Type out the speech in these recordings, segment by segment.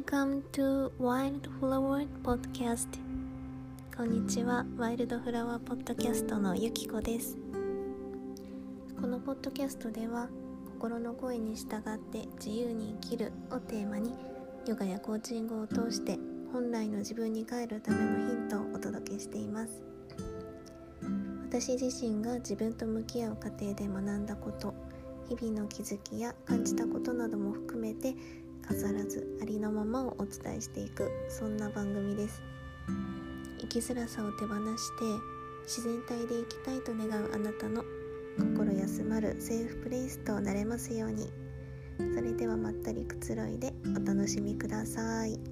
Welcome to Wildflower Podcast. こんにちは。ワイルドフラワーポッドキャストのゆきこです。このポッドキャストでは心の声に従って自由に生きるをテーマにヨガやコーチングを通して本来の自分に帰るためのヒントをお届けしています。私自身が自分と向き合う過程で学んだこと日々の気づきや感じたことなども含めて飾らずありのままをお伝えしていくそんな番組です生きづらさを手放して自然体で生きたいと願うあなたの心休まるセーフプレイスとなれますようにそれではまったりくつろいでお楽しみください。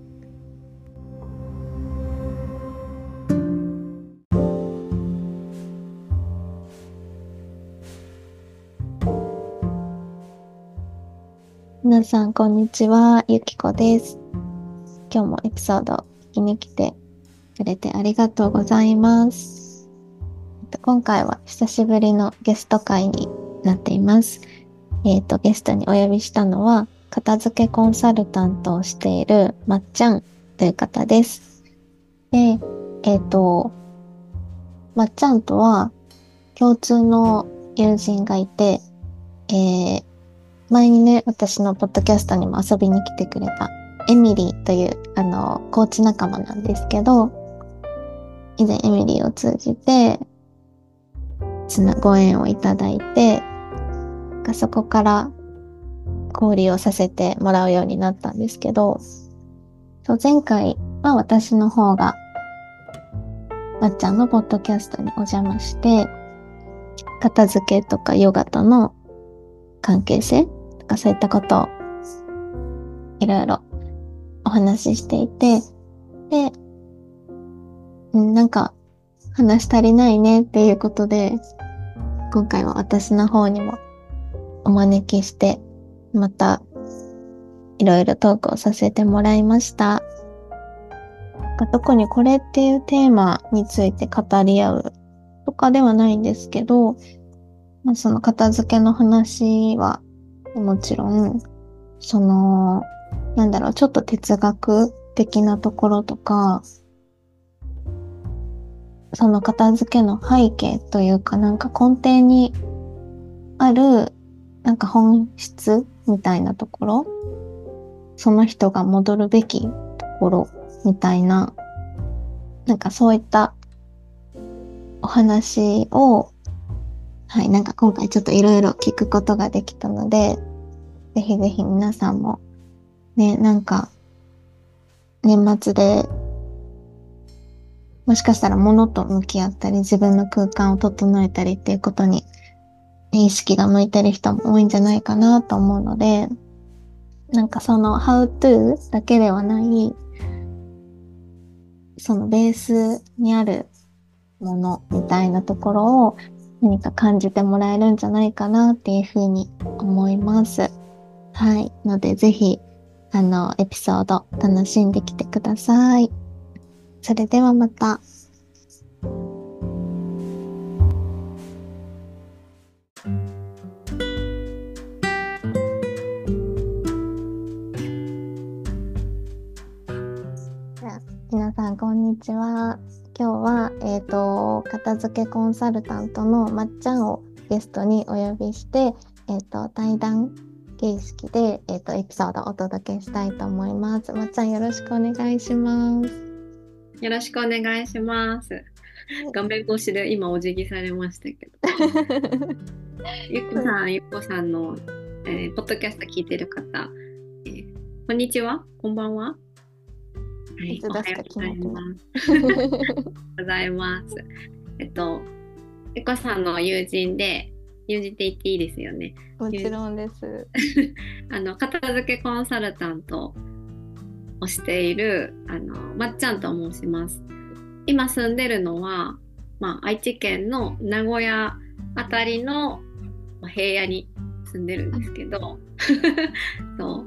皆さん、こんにちは。ゆきこです。今日もエピソード聞きに来てくれてありがとうございます。今回は久しぶりのゲスト会になっています。えっ、ー、と、ゲストにお呼びしたのは、片付けコンサルタントをしているまっちゃんという方です。で、えっ、ー、と、まっちゃんとは共通の友人がいて、えー、前にね、私のポッドキャストにも遊びに来てくれたエミリーという、あの、コーチ仲間なんですけど、以前エミリーを通じて、つなご縁をいただいて、そこから交流をさせてもらうようになったんですけど、そう前回は私の方が、まっちゃんのポッドキャストにお邪魔して、片付けとかヨガとの関係性かそういったことをいろいろお話ししていて、で、なんか話足りないねっていうことで、今回は私の方にもお招きして、またいろいろトークをさせてもらいました。特にこれっていうテーマについて語り合うとかではないんですけど、まあ、その片付けの話はもちろん、その、なんだろう、ちょっと哲学的なところとか、その片付けの背景というかなんか根底にあるなんか本質みたいなところ、その人が戻るべきところみたいな、なんかそういったお話を、はい、なんか今回ちょっといろいろ聞くことができたので、ぜひぜひ皆さんも、ね、なんか、年末で、もしかしたら物と向き合ったり、自分の空間を整えたりっていうことに、意識が向いてる人も多いんじゃないかなと思うので、なんかその how to だけではない、そのベースにあるものみたいなところを何か感じてもらえるんじゃないかなっていうふうに思います。はい。ので、ぜひ、あの、エピソード楽しんできてください。それではまた。皆さん、こんにちは。今日は、えっ、ー、と、片付けコンサルタントのまっちゃんをゲストにお呼びして、えっ、ー、と、対談形式で、えーと、エピソードをお届けしたいと思います。まっちゃんよろしくお願いします。よろしくお願いします。画面越しで今お辞儀されましたけど。ゆっこさん、ゆっこさんの、えー、ポッドキャスト聞いてる方、えー、こんにちは、こんばんは。はい、おはようございます。ございます。えっと、ゆっこさんの友人で、友人って言っていいですよね。もちろんです。あの片付けコンサルタントをしているあのまっちゃんと申します。今住んでるのは、まあ、愛知県の名古屋あたりの平野に住んでるんですけど そうあの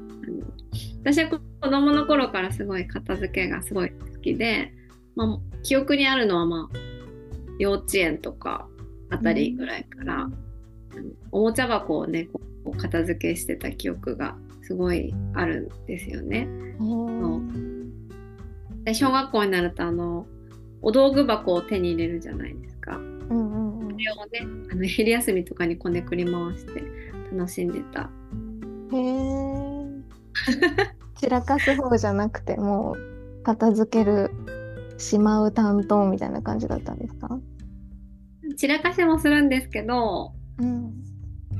私は子供の頃からすごい片付けがすごい好きで、まあ、記憶にあるのはまあ幼稚園とかあたりぐらいから、おもちゃ箱をねこう片付けしてた記憶がすすごいあるんですよね。うんで小学校になるとあのお道具箱を手に入れるじゃないですか。うんうんそれをねあの昼休みとかにこねくり回して楽しんでた。へえ。散らかす方じゃなくてもう片付けるしまう担当みたいな感じだったんですか？散らかしもするんですけどうん。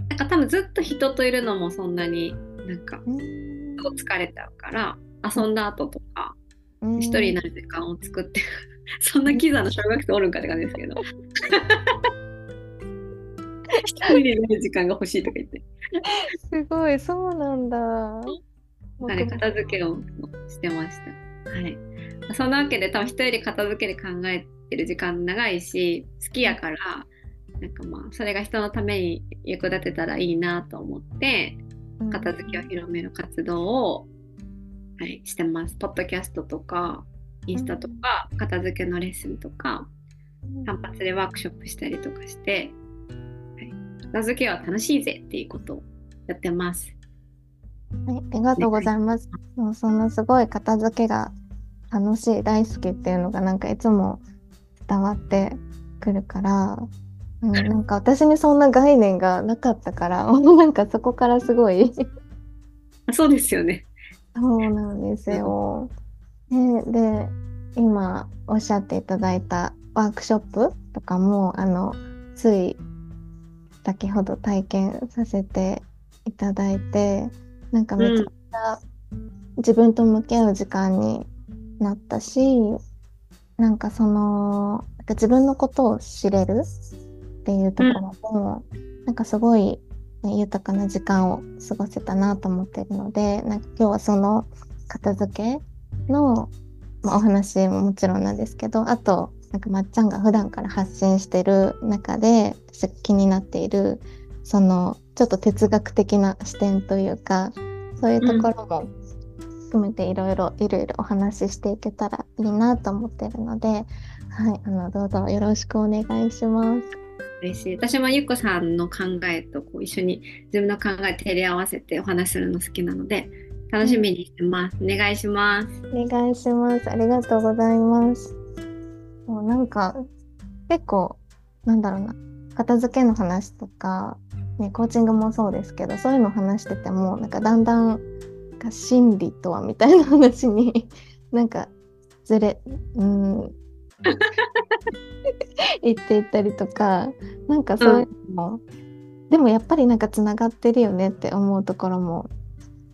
なんか多分ずっと人といるのもそんなになんかうん疲れちゃうから遊んだ後とかうん一人になる時間を作って そんなキザな小学生おるんかって感じですけど 一人になる時間が欲しいとか言ってすごいそうなんだ。あれ片付けをしてました。はい。そんなわけで多分人より片付けで考えてる時間長いし好きやからなんかまあそれが人のために役立てたらいいなと思って片付けを広める活動を、はい、してます。ポッドキャストとかインスタとか片付けのレッスンとか単発でワークショップしたりとかして、はい、片付けは楽しいぜっていうことをやってます。はい、ありがとうございます。もうそのすごい片付けが楽しい大好きっていうのがなんかいつも伝わってくるから、うん、なんか私にそんな概念がなかったから なんかそこからすごいそうですよね。そうなんですよ。ね、で今おっしゃっていただいたワークショップとかもあのつい先ほど体験させていただいてなんかめちゃくちゃ自分と向き合う時間になったし、なんかそのなんか自分のことを知れるっていうところも、なんかすごい、ね、豊かな時間を過ごせたなと思ってるのでなんか今日はその片付けの、まあ、お話ももちろんなんですけどあとなんかまっちゃんが普段から発信してる中で私気になっているそのちょっと哲学的な視点というかそういうところも含めていろいろいろいろお話ししていけたらいいなと思ってるので、はい、あのどうぞよろしくお願いします。嬉しい。私もゆっこさんの考えとこう一緒に自分の考え照り合わせてお話しするの好きなので楽しみにしてます。お願いします。お願いします。ありがとうございます。もうなんか結構なんだろうな片付けの話とか、ね、コーチングもそうですけどそういうの話しててもなんかだんだんか心理とはみたいな話になんかずれうん 言っていったりとかなんかそういうのも、でもやっぱりなんかつながってるよねって思うところも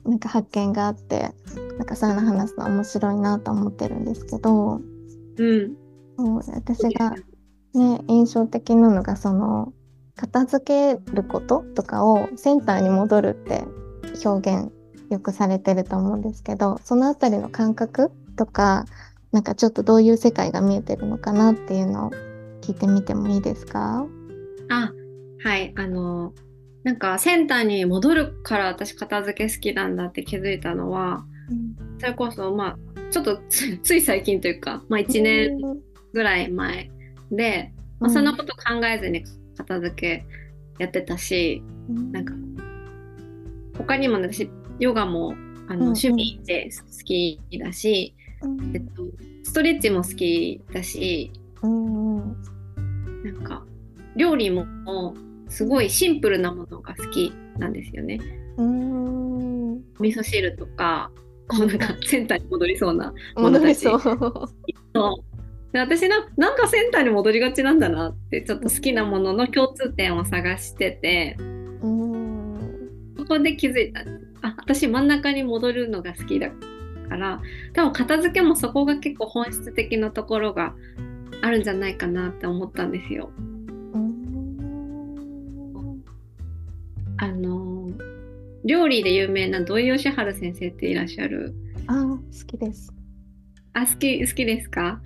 なんか発見があってなんかそういうの話すの面白いなと思ってるんですけどうん。もう私がね印象的なのがその片付けることとかをセンターに戻るって表現よくされてると思うんですけどそのあたりの感覚とかなんかちょっとどういう世界が見えてるのかなっていうのを聞いてみてもいいですか？あ、はい。あの、なんかセンターに戻るから私片付け好きなんだって気づいたのは、それこそまあちょっとつ つい最近というか、まあ、1年ぐらい前で、まあ、そんなこと考えずに片付けやってたし、なんか他にも私ヨガもあの、うん。趣味で好きだし、うん。えっと、ストレッチも好きだしうんうんなんか料理もすごいシンプルなものが好きなんですよね。うん。お味噌汁とかこうなんかセンターに戻りそうな ものたち。私ななんかセンターに戻りがちなんだなってちょっと好きなものの共通点を探しててうん。そこで気づいた。あ私真ん中に戻るのが好きだから多分片付けもそこが結構本質的なところがあるんじゃないかなって思ったんですよ。うんあの料理で有名な土井善晴先生っていらっしゃるあー好きです。あ好き好きですか？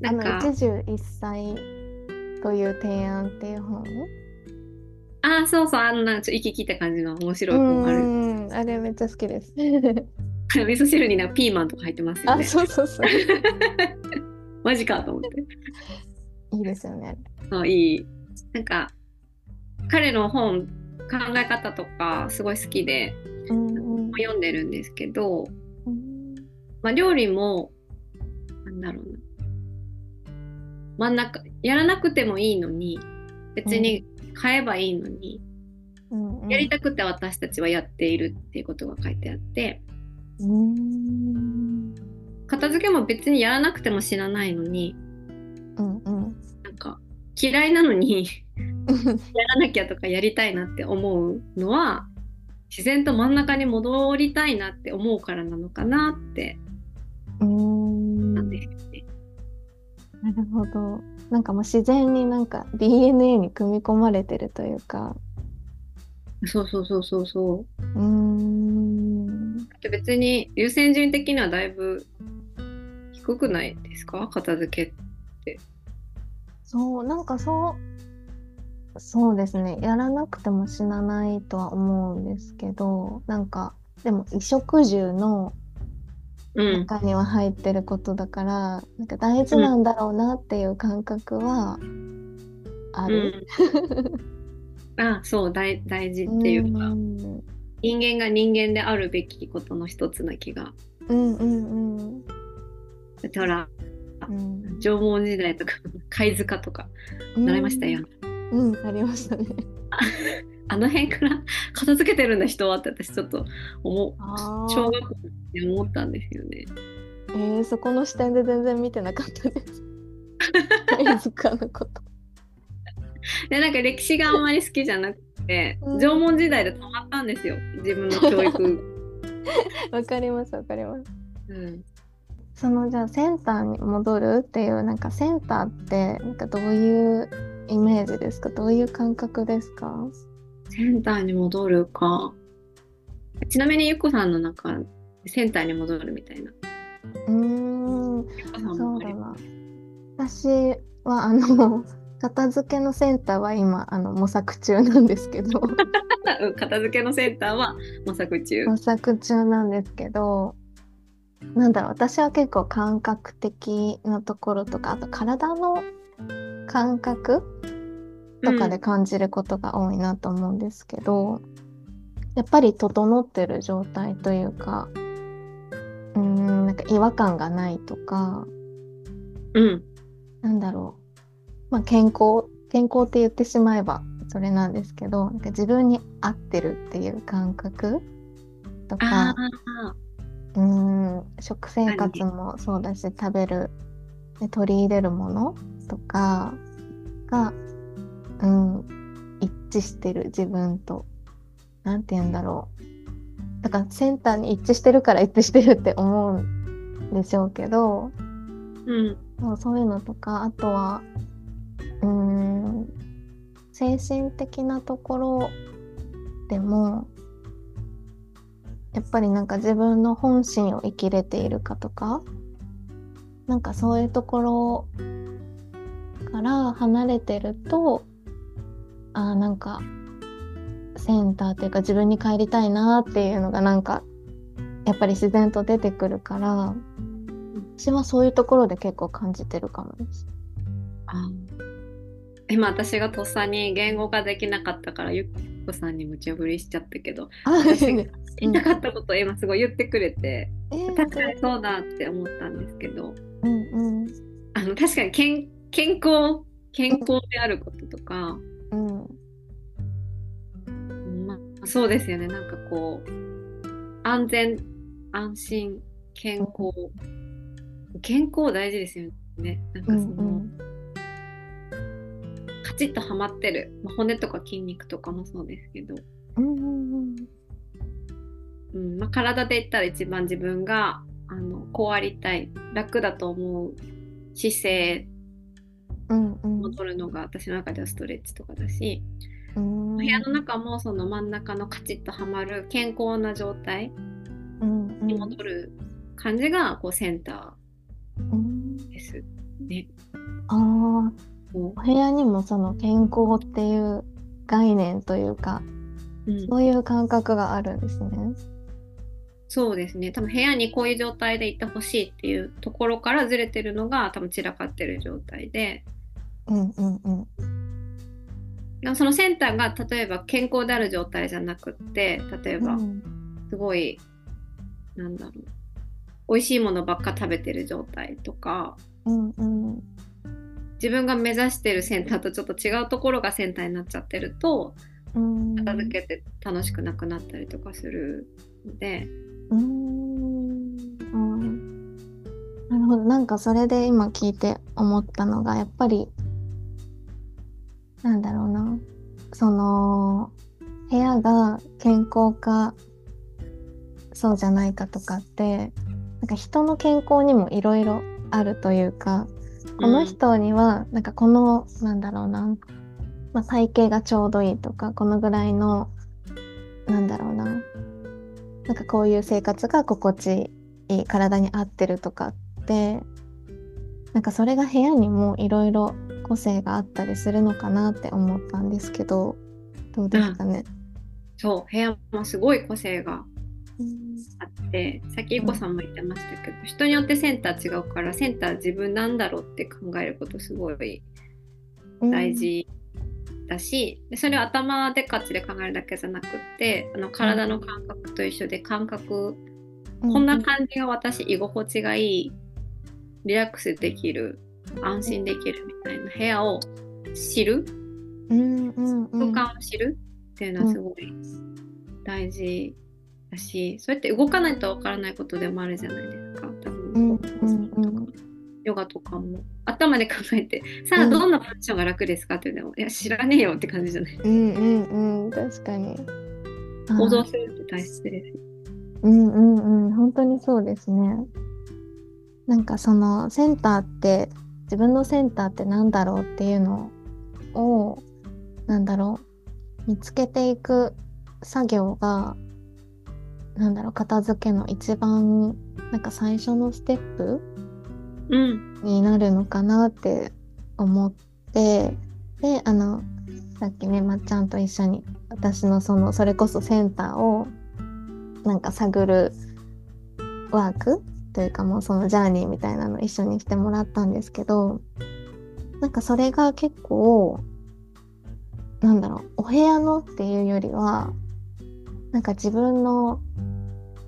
なんかの一汁一菜という提案っていう本？あそうそうあんなちょっと息切った感じの面白いう本ある。んあれめっちゃ好きです。味噌汁になピーマンとか入ってますよあね。そうそうそう。マジかと思って。いいですよね。そういい。なんか彼の本考え方とかすごい好きでうんうん読んでるんですけど、うんまあ、料理もなんだろうな真ん中やらなくてもいいのに別に買えばいいのに、うんうんやりたくて私たちはやっているっていうことが書いてあってうん片付けも別にやらなくても知らないのにうんうんなんか嫌いなのにやらなきゃとかやりたいなって思うのは自然と真ん中に戻りたいなって思うからなのかなってうんなんですよね。なるほど。なんかもう自然になんか DNA に組み込まれてるというか。そうそうそうそうそう。うーん。別に優先順位的にはだいぶ低くないですか？片付け。そう、なんかそう、そうですね。やらなくても死なないとは思うんですけど、なんか、でも衣食住のうん。中には入ってることだから、なんか大事なんだろうなっていう感覚はあうる。ん、あそう大大事っていうか、うん人間が人間であるべきことの一つな気が。うんうんうんだってほらうん縄文時代とか 貝塚とか習いましたよ。うん、ありましたね。あの辺から片付けてるんだ人はって私ちょっと思小学校で思ったんですよね。えー、そこの視点で全然見てなかったです。貝塚のこと。でなんか歴史があんまり好きじゃなくて、うん縄文時代で止まったんですよ自分の教育。わかりますわかります。うん、そのじゃあセンターに戻るっていうなんかセンターってなんかどういうイメージですか？どういう感覚ですか？センターに戻るか。ちなみにゆっこさんの中センターに戻るみたいな。うーんそうだな。私はあの 片付けのセンターは今あの模索中なんですけどうん 片付けのセンターは模索中。模索中なんですけどなんだろう私は結構感覚的なところとかあと体の感覚とかで感じることが多いなと思うんですけど、やっぱり整ってる状態というかうーんなんか違和感がないとかうん。なんだろう、まあ、健康健康って言ってしまえばそれなんですけどなんか自分に合ってるっていう感覚とあかあ。うーん。食生活もそうだし食べるで取り入れるものとかが、うん、一致してる自分と。なんて言うんだろう。だからセンターに一致してるから一致してるって思うんでしょうけどうん。そうそういうのとかあとはうーん精神的なところでもやっぱりなんか自分の本心を生きれているかとかなんかそういうところから離れてるとあなんかセンターっていうか自分に帰りたいなっていうのがなんかやっぱり自然と出てくるから私はそういうところで結構感じてるかもです。あ今私がとっさに言語化できなかったからゆっこさんに無茶ぶりしちゃったけどあ私がうん言いたかったことを今すごい言ってくれて、えー確かにそうだって思ったんですけどうんうん。あの確かに健健康健康であることとか、うん。まあ、そうですよね。なんかこう安全安心健康。健康大事ですよね。なんかうその、んうんカチッとはまってる、まあ、骨とか筋肉とかもそうですけど、うんうんうん。まあ、体で言ったら一番自分があのこうありたい楽だと思う姿勢うんうん。を取るのが私の中ではストレッチとかだし、うん。部屋の中もその真ん中のカチッとはまる健康な状態うんに戻る感じがこうセンタうん。ーですね。ああこお部屋にもその健康っていう概念というかううん、そういう感覚があるんですね。そうですね。多分部屋にこういう状態でいてほしいっていうところからずれてるのが多分散らかってる状態で。うんうんうん。でもそのセンターが例えば健康である状態じゃなくって例えば、うんすごいなんだろう美味しいものばっか食べてる状態とかうんうん自分が目指してるセンターとちょっと違うところがセンターになっちゃってるとうん。片付けて楽しくなくなったりとかするので、うん。なるほど。なんかそれで今聞いて思ったのがやっぱりなんだろうな。その部屋が健康かそうじゃないかとかってなんか人の健康にもいろいろあるというかこの人にはなんかこのなんだろうな、まあ、体型がちょうどいいとかこのぐらいのなんだろうななんかこういう生活が心地いい体に合ってるとかってなんかそれが部屋にもいろいろ個性があったりするのかなって思ったんですけどどうですかね、そう部屋もすごい個性がうん。あってさっきいこさんも言ってましたけど、人によってセンター違うからセンター自分なんだろうって考えることすごい大事だし、でそれを頭でっかちで考えるだけじゃなくってあの体の感覚と一緒で感覚、うこんな感じが私居心地がいいリラックスできる安心できるみたいな部屋を知るうんうんうん。空間を知るっていうのはすごい大事だし、そうやって動かないとわからないことでもあるじゃないですか。多分、ヨガとかも頭で考えてさあうん。どんなポジションが楽ですかって言うのも、いや知らねえよって感じじゃない。うんうんうん確かに。想像するって大切ですよ。うんうんうん本当にそうですね。なんかそのセンターって自分のセンターってなんだろうっていうのをなんだろう見つけていく作業がなんだろう片付けの一番なんか最初のステップうん。になるのかなって思ってであのさっきねまっちゃんと一緒に私のそのそれこそセンターをなんか探るワークというかもうそのジャーニーみたいなの一緒にしてもらったんですけどなんかそれが結構なんだろうお部屋のっていうよりはなんか自分の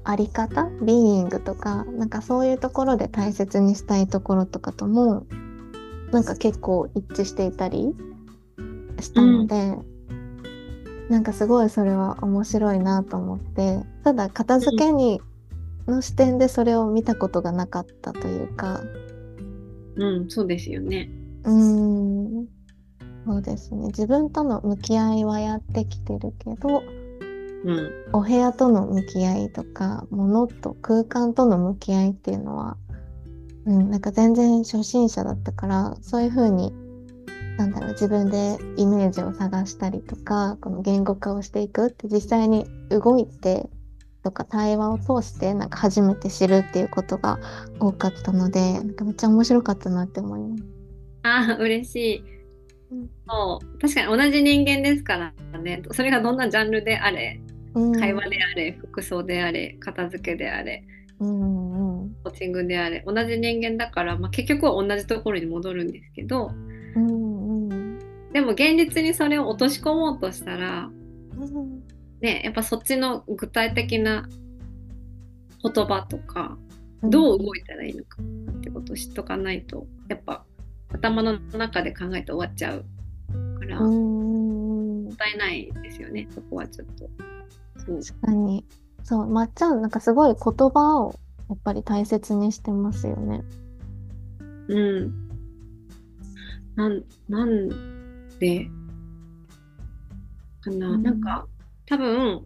あり方ビーイングとかなんかそういうところで大切にしたいところとかともなんか結構一致していたりしたので、なんかすごいそれは面白いなと思ってただ片付けにの視点でそれを見たことがなかったというか。うんそうですよね。うーんそうですね。自分との向き合いはやってきてるけどうん。お部屋との向き合いとか物と空間との向き合いっていうのは、うん、なんか全然初心者だったからそういう風になんだろう自分でイメージを探したりとかこの言語化をしていくって実際に動いてとか対話を通してなんか初めて知るっていうことが多かったのでなんかめっちゃ面白かったなって思います。あー嬉しい、うん。そう確かに同じ人間ですからね。それがどんなジャンルであれうん、会話であれ服装であれ片付けであれうんうんコーチングであれ同じ人間だから、まあ、結局は同じところに戻るんですけどうんうん。でも現実にそれを落とし込もうとしたらうん。ねやっぱそっちの具体的な言葉とかどう動いたらいいのかってことを知っとかないとやっぱ頭の中で考えて終わっちゃうからうもったいないですよねそこはちょっと。確かに。そうまっちゃんなんかすごい言葉をやっぱり大切にしてますよね。うん。なん、なんで？かな、うん。なんか多分、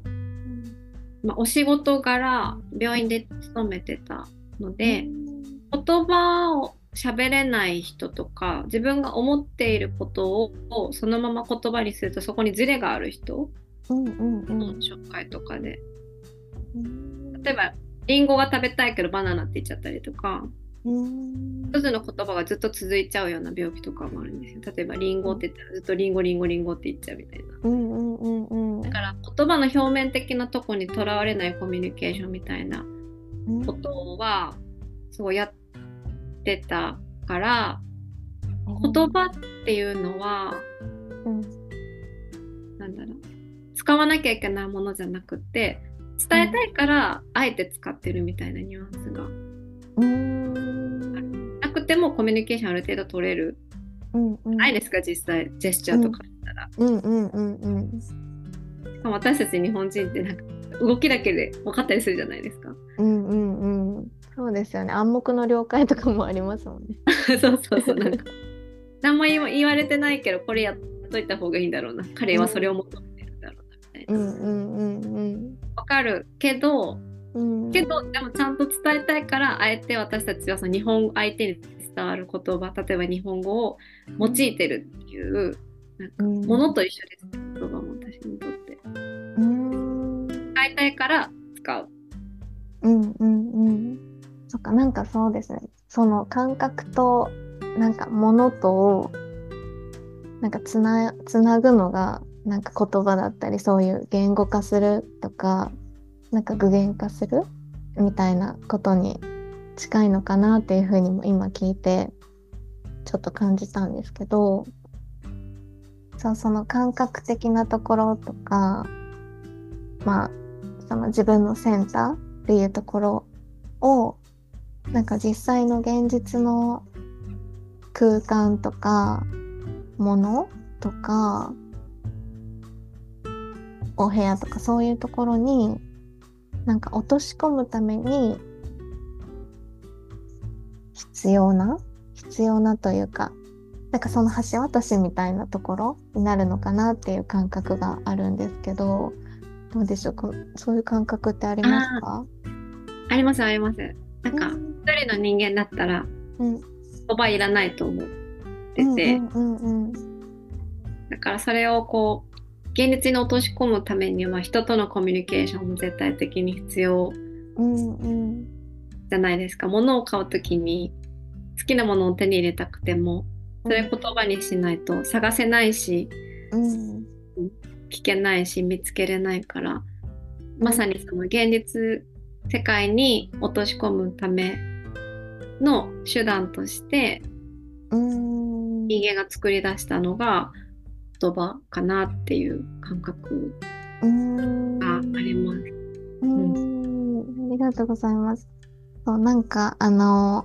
まあ、お仕事柄病院で勤めてたので、言葉を喋れない人とか自分が思っていることをそのまま言葉にするとそこにズレがある人うんうんうん。の紹介とかで。うん。例えばリンゴが食べたいけどバナナって言っちゃったりとか。うん。一つの言葉がずっと続いちゃうような病気とかもあるんですよ。例えばリンゴって言ったらずっとリンゴリンゴリンゴって言っちゃうみたいな。うんうんうんうん。だから言葉の表面的なとこにとらわれないコミュニケーションみたいなことはすごいやってたから言葉っていうのはうん。なんだろう使わなきゃいけないものじゃなくて伝えたいからあえて使ってるみたいなニュアンスがうーん。なくてもコミュニケーションある程度取れる、うんうん。ないですか実際ジェスチャーとかしたら、うんうんうんうん。しかも私たち日本人ってなんか動きだけで分かったりするじゃないですかうんうんうん。そうですよね。暗黙の了解とかもありますもんね。そうそうそうなんか何も言わ言われてないけどこれやっといた方がいいんだろうな彼はそれを求めてるんだろうんうんうんうん。分かるけどうん、けどでもちゃんと伝えたいからあえて私たちはその日本相手に伝わる言葉例えば日本語を用いてるっていうなんかうん。ものと一緒です。言葉も私にとって。うん。伝えたいから使う。うんうんうん。そっか、なんかそうですね。その感覚と、なんか物とを、なんかつな、つなぐのが、なんか言葉だったり、そういう言語化するとか、なんか具現化するみたいなことに近いのかなっていうふうにも今聞いて、ちょっと感じたんですけど、そう、その感覚的なところとか、まあ、その自分のセンターっていうところをなんか実際の現実の空間とかものとかお部屋とかそういうところになんか落とし込むために必要な必要なというかなんかその橋渡しみたいなところになるのかなっていう感覚があるんですけどどうでしょう？かそういう感覚ってありますか？ありますあります。なんかうん。一人の人間だったらうん。言葉いらないと思ってて、うんうんうん。だからそれをこう現実に落とし込むためには人とのコミュニケーションも絶対的に必要うんうんじゃないですか。物を買う時に好きなものを手に入れたくてもそれ言葉にしないと探せないしうん。聞けないし見つけれないからまさにその現実世界に落とし込むための手段としてうん。人間が作り出したのが言葉かなっていう感覚があります。うんありがとうございます。そうなんかあの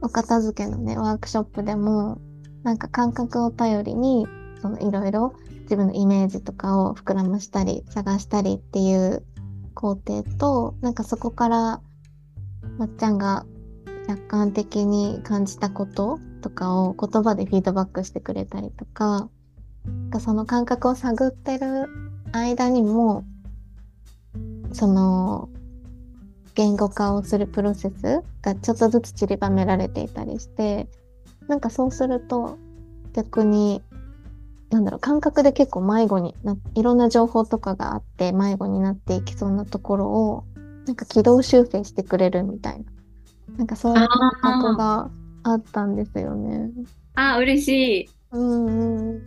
お片付けのねワークショップでもなんか感覚を頼りにそのいろいろ自分のイメージとかを膨らましたり探したりっていう工程となんかそこからまっちゃんが客観的に感じたこととかを言葉でフィードバックしてくれたりとかその感覚を探ってる間にもその言語化をするプロセスがちょっとずつ散りばめられていたりしてなんかそうすると逆になんだろう感覚で結構迷子にないろんな情報とかがあって迷子になっていきそうなところをなんか軌道修正してくれるみたいな。なんかそういう感覚があったんですよね。あー。嬉しい。うんうん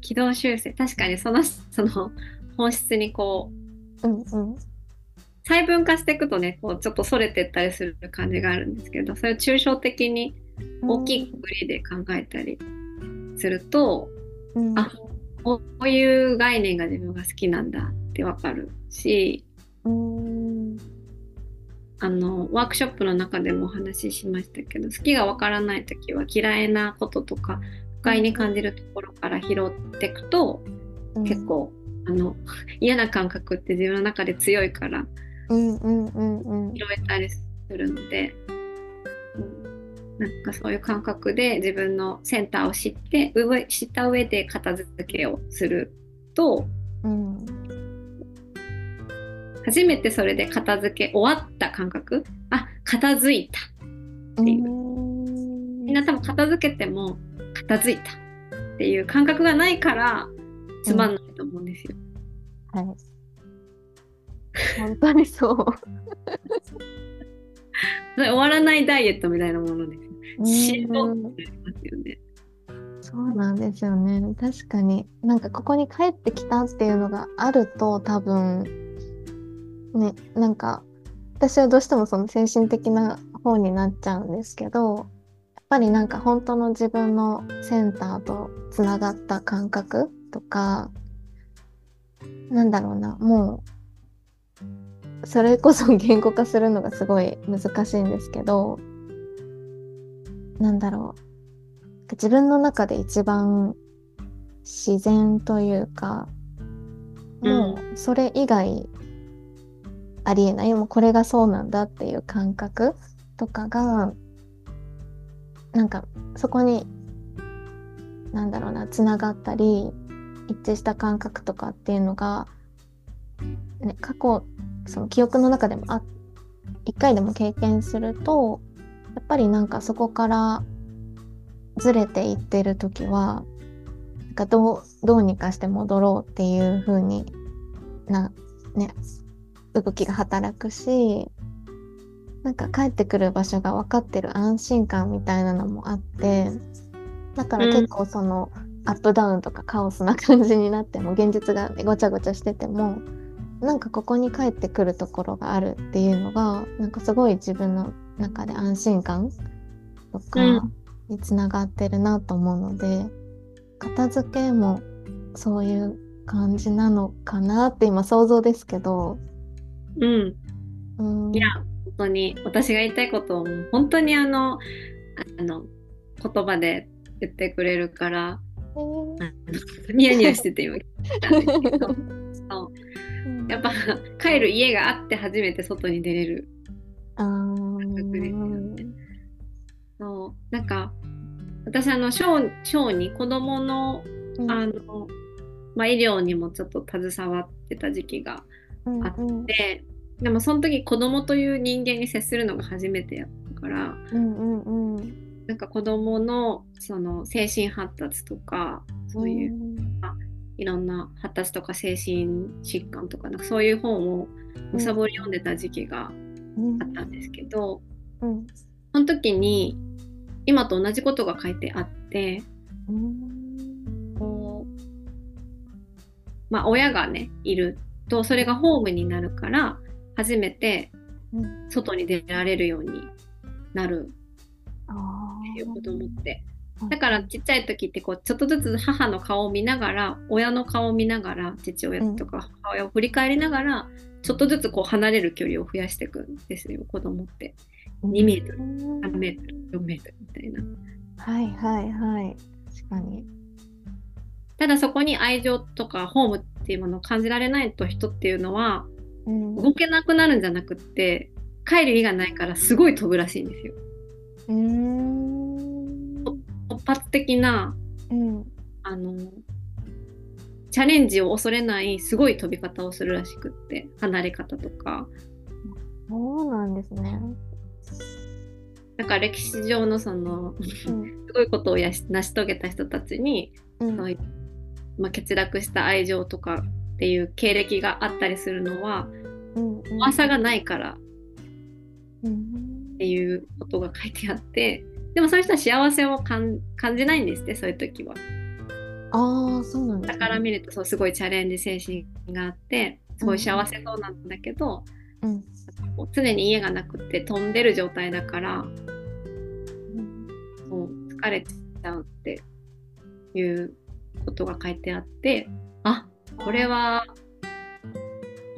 軌道修正。確かにそのその本質にこううんうん。細分化していくとねこうちょっとそれてったりする感じがあるんですけどそれを抽象的に大きいくくりで考えたりすると、うん。あこういう概念が自分が好きなんだってわかるしうん。あのワークショップの中でもお話ししましたけど好きがわからない時は嫌いなこととか不快に感じるところから拾っていくと、結構あの 嫌な感覚って自分の中で強いからうんうんうんうん。拾えたりするので、うん。なんかそういう感覚で自分のセンターを知って上知った上で片付けをするとうん。初めてそれで片付け終わった感覚？あ片付いたっていう。うん。みんな多分片付けても片付いたっていう感覚がないからつまんないと思うんですよ。はい。本当にそう。終わらないダイエットみたいなものです。よね。そうなんですよね。確かに。なんかここに帰ってきたっていうのがあると多分、ね、なんか私はどうしてもその精神的な方になっちゃうんですけど、ぱりなんか本当の自分のセンターとつながった感覚とか、なんだろうな、もう、それこそ言語化するのがすごい難しいんですけどなんだろう。自分の中で一番自然というかもうそれ以外ありえない。もうこれがそうなんだっていう感覚とかがなんかそこになんだろうなつながったり一致した感覚とかっていうのが、ね、過去その記憶の中でもあ一回でも経験するとやっぱりなんかそこからずれていってる時はなんかどうどうにかして戻ろうっていう風になね動きが働くしなんか帰ってくる場所が分かってる安心感みたいなのもあってだから結構その、アップダウンとかカオスな感じになっても現実が、ね、ごちゃごちゃしててもなんかここに帰ってくるところがあるっていうのがなんかすごい自分の中で安心感とかにつながってるなと思うので、うん、片付けもそういう感じなのかなって今想像ですけど。うん。うん、いや本当に私が言いたいことを本当にあのあの言葉で言ってくれるから、ニヤニヤしてて今。やっぱ帰る家があって初めて外に出れる。感覚ですよね。そうなんか私あの小小に子供の、うん、あの、まあ、医療にもちょっと携わってた時期があって、うんうん、でもその時子供という人間に接するのが初めてやったから、うんうんうん、なんか子どものその精神発達とかそういう、いろんな発達とか精神疾患とかなんかそういう本をむさぼり読んでた時期があったんですけど、うん、その時に今と同じことが書いてあって、うん、こうまあ親がねいるとそれがホームになるから初めて外に出られるようになるっていう子供って。だからちっちゃい時ってこうちょっとずつ母の顔を見ながら親の顔を見ながら父親とか母親を振り返りながら、ちょっとずつこう離れる距離を増やしていくんですよ子供って。2メートル3メートル4メートルみたいな。はいはいはい確かに。ただそこに愛情とかホームっていうものを感じられないと人っていうのは、うん、動けなくなるんじゃなくって帰る意がないからすごい飛ぶらしいんですよ。突発的な、うん、あのチャレンジを恐れないすごい飛び方をするらしくって離れ方とか。そうなんですね。だから歴史上のその、うん、すごいことをやし成し遂げた人たちに、うん、まあ、欠落した愛情とかっていう経歴があったりするのは、うんうん、噂がないから、うんっていうことが書いてあって。でもそういう人は幸せを感じないんですってそういう時は。ああそうなんだから見るとそうすごいチャレンジ精神があってすごい幸せそうなんだけど、うん、常に家がなくて飛んでる状態だから、うん、もう疲れちゃうっていうことが書いてあってあこれは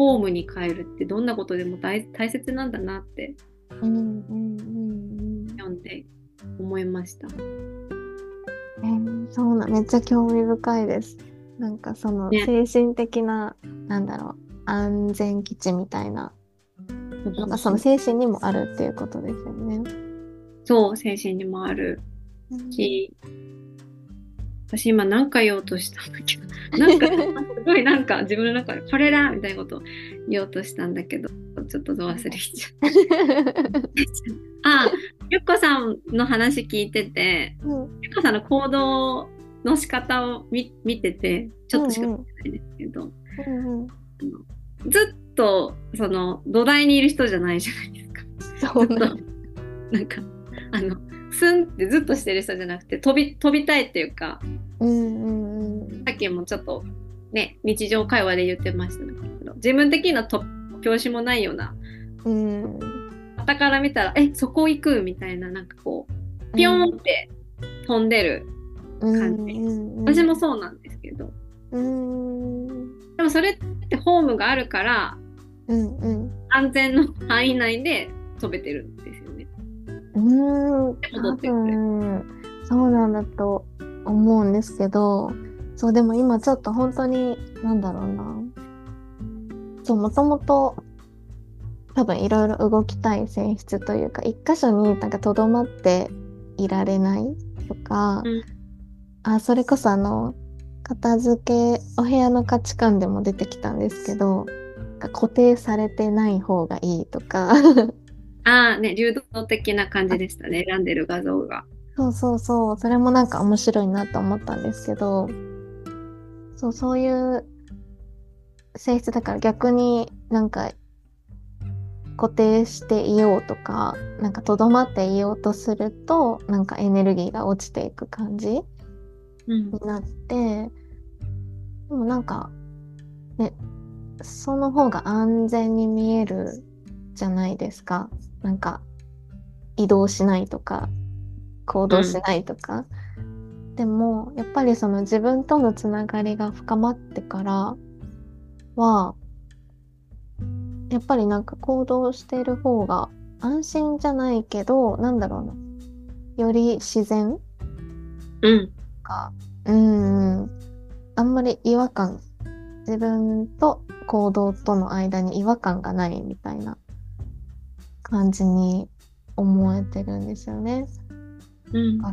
ホームに帰るってどんなことでも大切なんだなってうんうんうん読んで思いました。えー、そうなめっちゃ興味深いです。なんかその精神的な、ね、なんだろう安全基地みたいななんかその精神にもあるっていうことですよね。そう精神にもあるし、うん、私今何か言おうとしたんだけどなんかすごいなんか自分の中でこれだみたいなことを言おうとしたんだけどちょっと忘れちゃった。あゆっこさんの話聞いてて、うん、ゆっこさんの行動の仕方を見見ててちょっとしか見てないんですけど、うんうん、ずっとその土台にいる人じゃないじゃないですか。そうなんかあのスンってずっとしてる人じゃなくて飛び飛びたいっていうか、うんうんうん、さっきもちょっとね日常会話で言ってましたけど自分的な突拍子もないような、うん、傍から見たらえそこ行くみたいななんかこうピョンって飛んでる感じ、うん、私もそうなんですけど、うん、でもそれってホームがあるから、うんうん、安全の範囲内で飛べてるんです。うーん、戻多ってくる分、そうなんだと思うんですけど、そう、でも今ちょっと本当に、なんだろうな。そう、もともと、多分いろいろ動きたい性質というか、一箇所になんかとどまっていられないとか、うん。あ、それこそあの、片付け、お部屋の価値観でも出てきたんですけど、固定されてない方がいいとか、ああね、流動的な感じでしたね、選んでる画像が。そうそうそう、それもなんか面白いなと思ったんですけど、そう、そういう性質だから逆になんか固定していようとか、なんかとどまっていようとすると、なんかエネルギーが落ちていく感じうんになって、でもなんか、ね、その方が安全に見えるじゃないですか。なんか、移動しないとか、行動しないとか。でも、やっぱりその自分とのつながりが深まってからは、やっぱりなんか行動してる方が安心じゃないけど、なんだろうな。より自然うん。か、うん、あんまり違和感、自分と行動との間に違和感がないみたいな感じに思えてるんですよね。うん。だか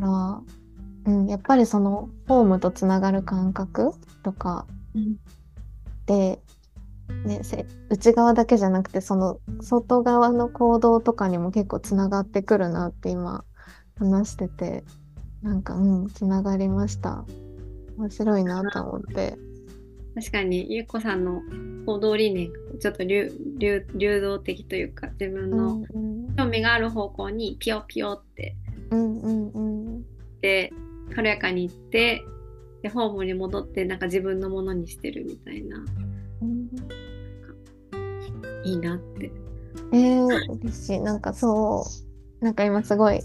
ら、うん、やっぱりそのホームとつながる感覚とかうん。で、ね、せ内側だけじゃなくてその外側の行動とかにも結構つながってくるなって今話しててなんかうんつながりました。面白いなと思って確かに、ゆうこさんの行動理念がちょっと流流流動的というか、自分うんのうん。興味がある方向にピヨピヨってうんうんうん。で軽やかに行ってでホームに戻ってなんか自分のものにしてるみたいな。うんいいなって。えー、嬉しい。なんかそうなんか今すごい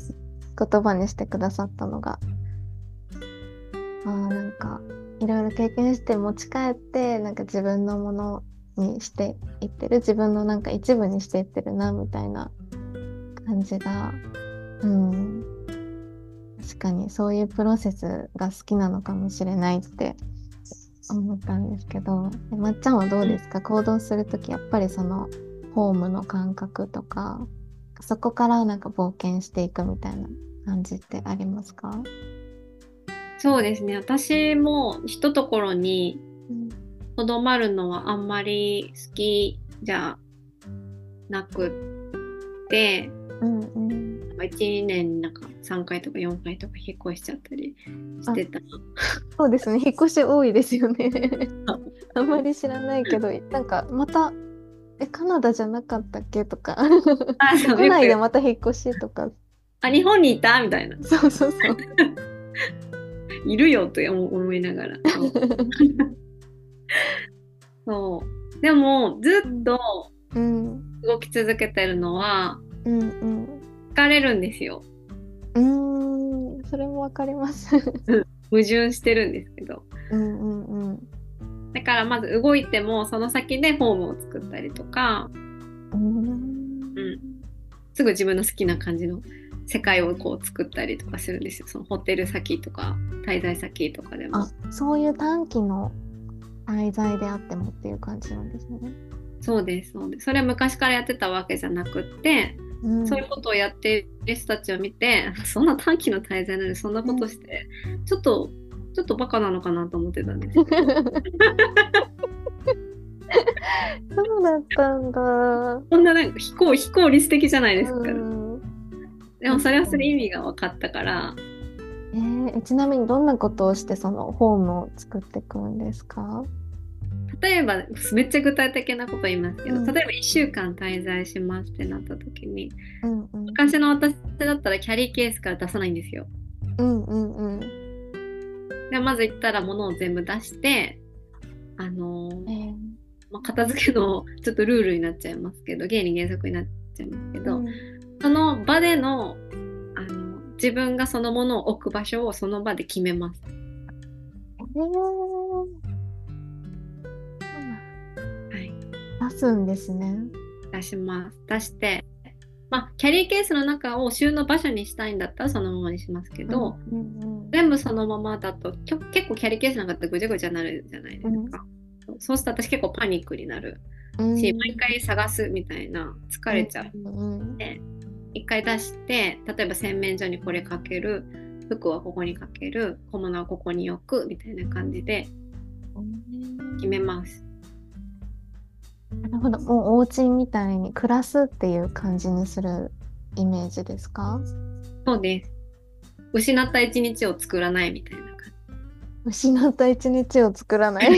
言葉にしてくださったのがあーなんかいろいろ経験して持ち帰ってなんか自分のものにしていってる自分のなんか一部にしていってるなみたいな感じがうん。確かにそういうプロセスが好きなのかもしれないって思ったんですけどえまっちゃんはどうですか？行動するときやっぱりそのホームの感覚とかそこからなんか冒険していくみたいな感じってありますか、そうですね。私もひとところにとどまるのはあんまり好きじゃなくってうんうん。1年になんか3回とか4回とか引っ越しちゃったりしてた。そうですね。引っ越し多いですよね。ああんまり知らないけどなんかまたえカナダじゃなかったっけとか。国内でまた引っ越しとか。あ日本にいた？みたいな。そうそうそういるよと思思いながら。そう。でもずっとうん動き続けてるのはうん。うん。疲れるん。ですようーん。それもわかります矛盾してるん。ですけどうん。うん。うん。だからまず動いてもその先でホームを作ったりとかうん。うん。すぐ自分の好きな感じの世界をこう作ったりとかするんですよ。そのホテル先とか滞在先とかでも。あそういう短期の滞在であってもっていう感じなんですね。そうですそうです。それは昔からやってたわけじゃなくって、うん。そういうことをやってる人たちを見て そんな短期の滞在なのにそんなことして、ちょっとちょっとバカなのかなと思ってたんですよ。そうだったんだ。そんななんか非効非効率的じゃないですか、うんでもそれはする意味が分かったから。えーえちなみにどんなことをしてそのホームを作っていくんですか？例えばめっちゃ具体的なこと言いますけど、うん。例えば1週間滞在しますってなった時にうんうん。昔の私だったらキャリーケースから出さないんですよ。うんうんうん。でまず行ったら物を全部出してあのーえー。まあ、片付けのちょっとルールになっちゃいますけど原理原則になっちゃいますけど、うんその場でのあの自分がそのものを置く場所をその場で決めます。えーはい、出すんですね。出します。出して、まあ、キャリーケースの中を収納場所にしたいんだったらそのままにしますけど、うんうん全部そのままだと結構キャリーケースなんかってぐちゃぐちゃになるじゃないですか。そうすると私結構パニックになるうんし、毎回探すみたいな疲れちゃう。うんうん一回出して例えば洗面所にこれかける服はここにかける小物はここに置くみたいな感じで決めます。なるほど。もうお家みたいに暮らすっていう感じにするイメージですか？そうです。失った一日を作らないみたいな感失った一日を作らない。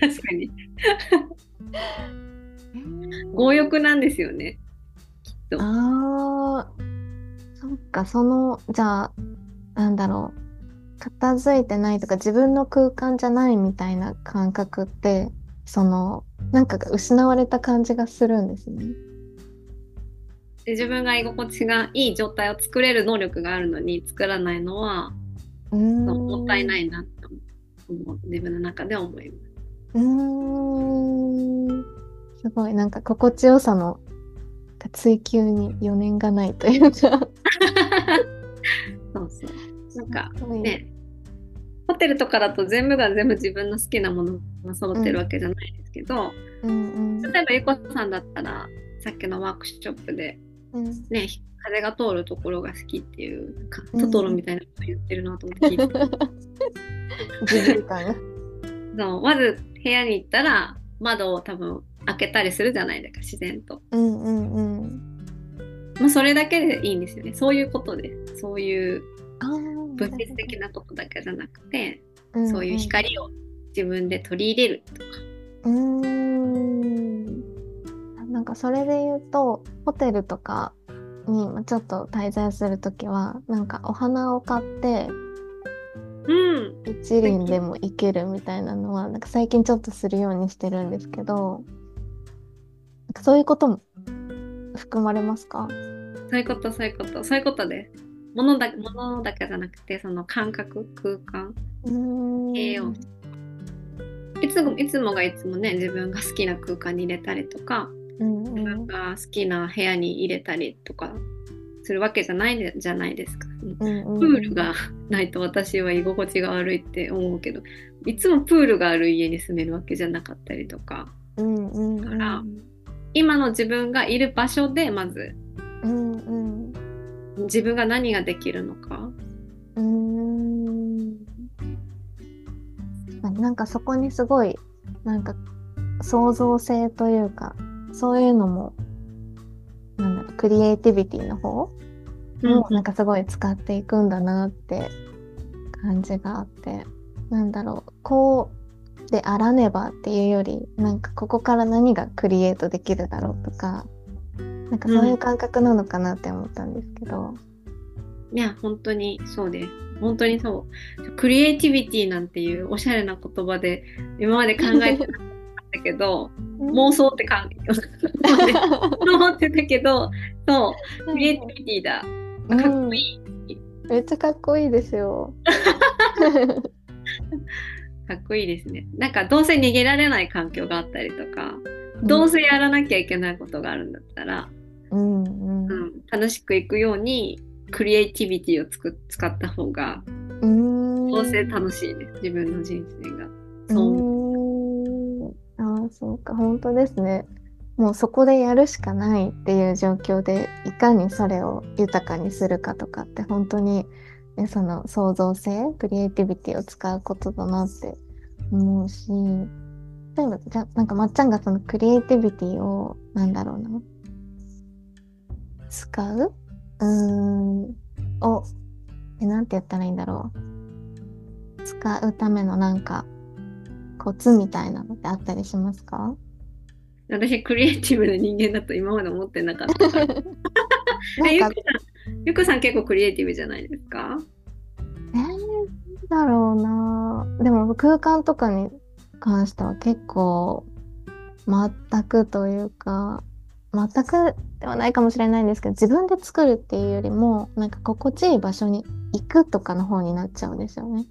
確かに。強欲なんですよね。きっと。ああ、そっか、その、じゃあ、なんだろう。片付いてないとか自分の空間じゃないみたいな感覚って、その、なんかが失われた感じがするんですね。で自分が居心地がいい状態を作れる能力があるのに作らないのはもったいないなと思う自分の中で思います。うーん。すごい、なんか心地よさの追求に余念がないというか。そうそう。なんかね、ホテルとかだと全部が全部自分の好きなものが揃ってるわけじゃないですけど、うんうん例えばゆこさんだったらさっきのワークショップでうんね風が通るところが好きっていうかうんトトロみたいなこと言ってるなと思って聞いて、ジブリ感が。そうまず部屋に行ったら窓を多分開けたりするじゃないですか自然と。うんうんうん。もうそれだけでいいんですよね。そういうことです。そういう。物質的なことだけじゃなくて、んんそういう光を自分で取り入れるとか。うーん。なんかそれで言うと、ホテルとかにまあちょっと滞在するときは、なんかお花を買って、うん。一輪でもいけるみたいなのは、なんか最近ちょっとするようにしてるんですけど、そういうことも含まれますか？そういうこと、そういうこと、そういうことです。物だ物だけじゃなくて、その感覚、空間。栄養いつもいつもがいつもね、自分が好きな空間に入れたりとか、うんう自分ん。が好きな部屋に入れたりとかするわけじゃないでじゃないですか。うんうん。プールがないと私は居心地が悪いって思うけど、いつもプールがある家に住めるわけじゃなかったりとか、うんうんうん。から今の自分がいる場所でまずうんうん。自分が何ができるのか。うーん。なんかそこにすごいなんか創造性というかそういうのもなんだろうクリエイティビティの方もなんかすごい使っていくんだなって感じがあってなんだろうこうであらねばっていうよりなんかここから何がクリエイトできるだろうとかなんかそういう感覚なのかなって思ったんですけど。いや、本当にそうです。本当にそう。クリエイティビティなんていうおしゃれな言葉で今まで考えてなかったけど、妄想って考え思ってたけど、そう、クリエイティビティだ。かっこいい。うんめっちゃかっこいいですよ。かっこいいですね。なんかどうせ逃げられない環境があったりとか、どうせやらなきゃいけないことがあるんだったら、うんうんうん、楽しくいくようにクリエイティビティをつく使った方がうーんどうせ楽しいです。自分の人生が。そう。か本当ですね。もうそこでやるしかないっていう状況でいかにそれを豊かにするかとかって本当に、ね、その創造性クリエイティビティを使うことだなって思うし例えばじゃなんかまっちゃんがそのクリエイティビティをなんだろうな使う？うーんをえなんて言ったらいいんだろう使うためのなんかコツみたいなのってあったりしますか？私、クリエイティブな人間だと今まで思ってなかった。ゆくさん、ゆくさん結構クリエイティブじゃないですか？えー、なんだろうな。でも空間とかに関しては結構全くというか全くではないかもしれないんですけど自分で作るっていうよりもなんか心地いい場所に行くとかの方になっちゃうんですよね。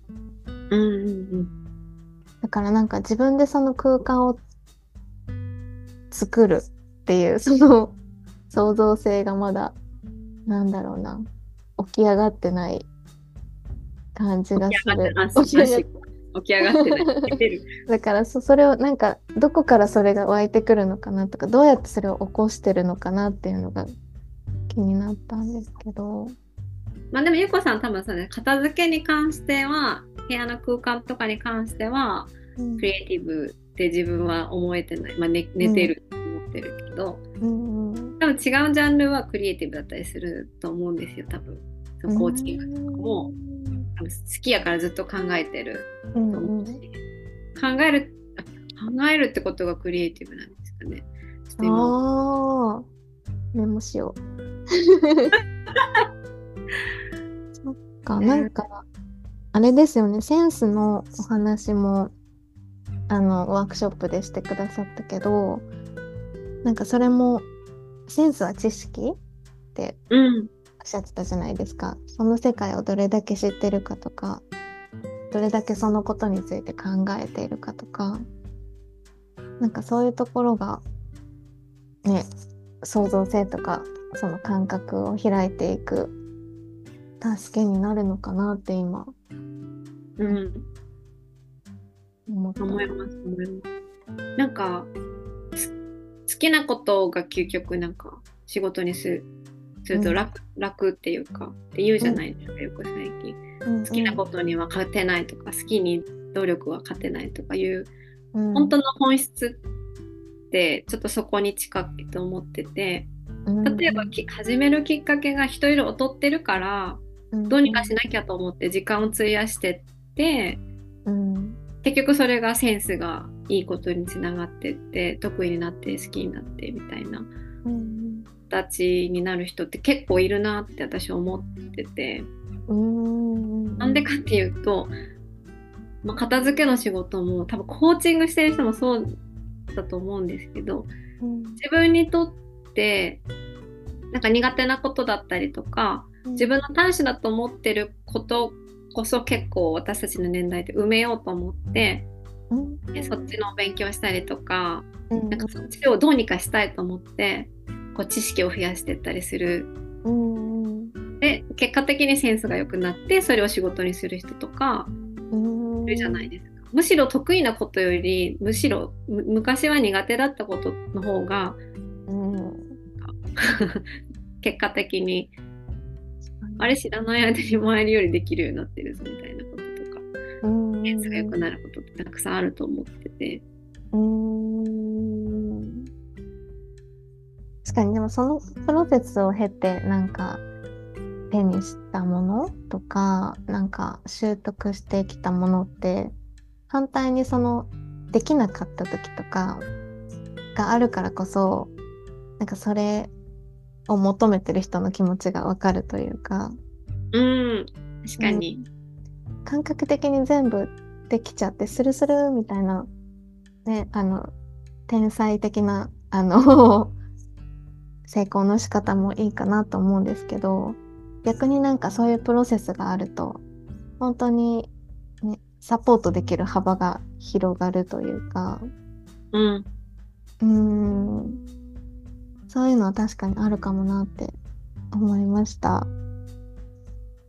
うんうん。だからなんか自分でその空間を作るっていうその創造性がまだなんだろうな起き上がってない感じがする。起き上がってない。だからそそれをなんかどこからそれが湧いてくるのかなとかどうやってそれを起こしてるのかなっていうのが気になったんですけど。まあでもゆこさん多分そうね片付けに関しては部屋の空間とかに関してはうんクリエイティブって自分は思えてない、まあ、寝寝てると思ってるけど、うんうん多分違うジャンルはクリエイティブだったりすると思うんですよ多分。そのコーチングとかも、多分好きやからずっと考えてるうんと思うし、うん考えるあ考えるってことがクリエイティブなんですかね。ああメモしよう。そっか、ねなんか、あれですよね、センスのお話も、あの、ワークショップでしてくださったけど、なんかそれも、センスは知識ってうんおっしゃってたじゃないですか。その世界をどれだけ知ってるかとか、どれだけそのことについて考えているかとか、なんかそういうところが、ね、創造性とか、その感覚を開いていく助けになるのかなって今うん思った。思います思います。なんかす好きなことが究極なんか仕事にするすると楽,、楽っていうかって言うじゃないですか、よく最近。うん。好きなことには勝てないとか、好きに努力は勝てないとかいううん。本当の本質ってちょっとそこに近いと思ってて例えばき始めるきっかけが人より劣ってるからどうにかしなきゃと思って時間を費やしてってうん結局それがセンスがいいことにつながってって得意になって好きになってみたいな。うん形になる人って結構いるなって私は思ってて。うんなんでかっていうと、まあ、片付けの仕事も多分コーチングしてる人もそうだと思うんですけどうん。自分にとってなんか苦手なことだったりとか自分の短所だと思ってることこそ結構私たちの年代で埋めようと思ってうん。でそっちの勉強したりとかうん。なんかそっちをどうにかしたいと思ってこう知識を増やしていったりする。うん。で結果的にセンスが良くなってそれを仕事にする人とかうん。いるじゃないですか。むしろ得意なことよりむしろむ昔は苦手だったことの方がうん。結果的にあれ知らない間に周りよりできるようになってるぞみたいなこととか。うんセンスが良くなることってたくさんあると思ってて。うーん。確かにでもそのプロセスを経てなんか手にしたものとかなんか習得してきたものって反対にそのできなかった時とかがあるからこそなんかそれを求めてる人の気持ちがわかるというか。うん確かに。感覚的に全部できちゃってスルスルみたいなねあの天才的なあの 成功の仕方もいいかなと思うんですけど逆になんかそういうプロセスがあると本当に、ね、サポートできる幅が広がるというか。うん。うーんそういうのは確かにあるかもなって思いました。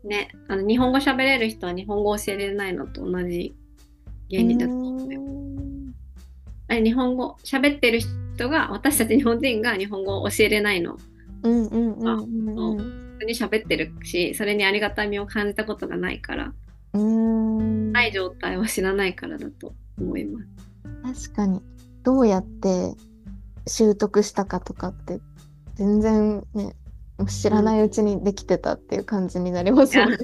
ね、あの日本語喋れる人は日本語教えれないのと同じ原理だと思うよ。あれ日本語喋ってる人が私たち日本人が日本語を教えれないのうんうんうんうんうん普通に喋ってるしそれにありがたみを感じたことがないからうーんない状態を知らないからだと思います。確かにどうやって習得したかとかって全然ね知らないうちにできてたっていう感じになりますよね。